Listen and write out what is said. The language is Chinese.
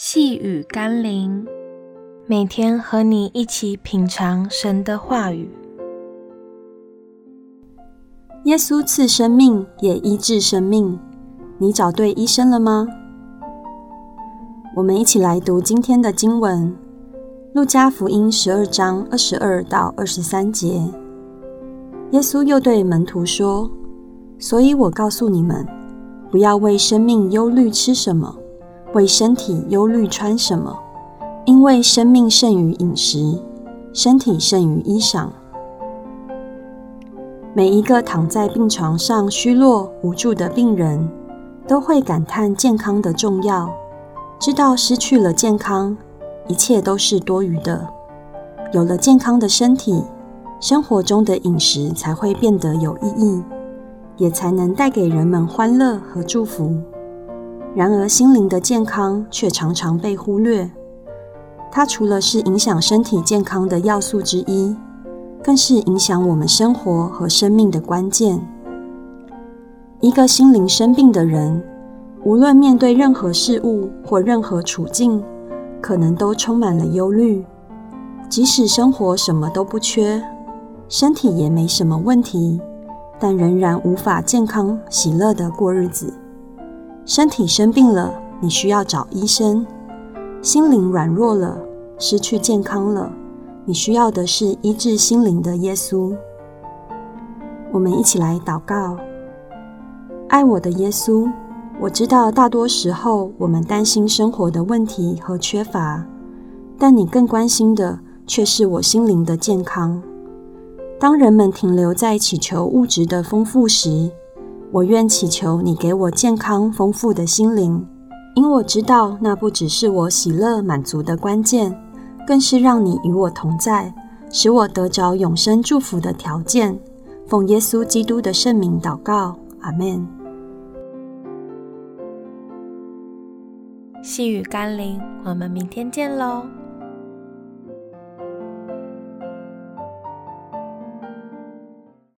细雨甘霖，每天和你一起品尝神的话语。耶稣赐生命，也医治生命。你找对医生了吗？我们一起来读今天的经文：路加福音十二章二十二到二十三节。耶稣又对门徒说：“所以我告诉你们，不要为生命忧虑吃什么。”为身体忧虑穿什么？因为生命胜于饮食，身体胜于衣裳。每一个躺在病床上虚弱无助的病人，都会感叹健康的重要，知道失去了健康，一切都是多余的。有了健康的身体，生活中的饮食才会变得有意义，也才能带给人们欢乐和祝福。然而，心灵的健康却常常被忽略。它除了是影响身体健康的要素之一，更是影响我们生活和生命的关键。一个心灵生病的人，无论面对任何事物或任何处境，可能都充满了忧虑。即使生活什么都不缺，身体也没什么问题，但仍然无法健康喜乐地过日子。身体生病了，你需要找医生；心灵软弱了，失去健康了，你需要的是医治心灵的耶稣。我们一起来祷告：爱我的耶稣，我知道大多时候我们担心生活的问题和缺乏，但你更关心的却是我心灵的健康。当人们停留在祈求物质的丰富时，我愿祈求你给我健康丰富的心灵，因我知道那不只是我喜乐满足的关键，更是让你与我同在，使我得着永生祝福的条件。奉耶稣基督的圣名祷告，阿们。细雨甘霖，我们明天见喽。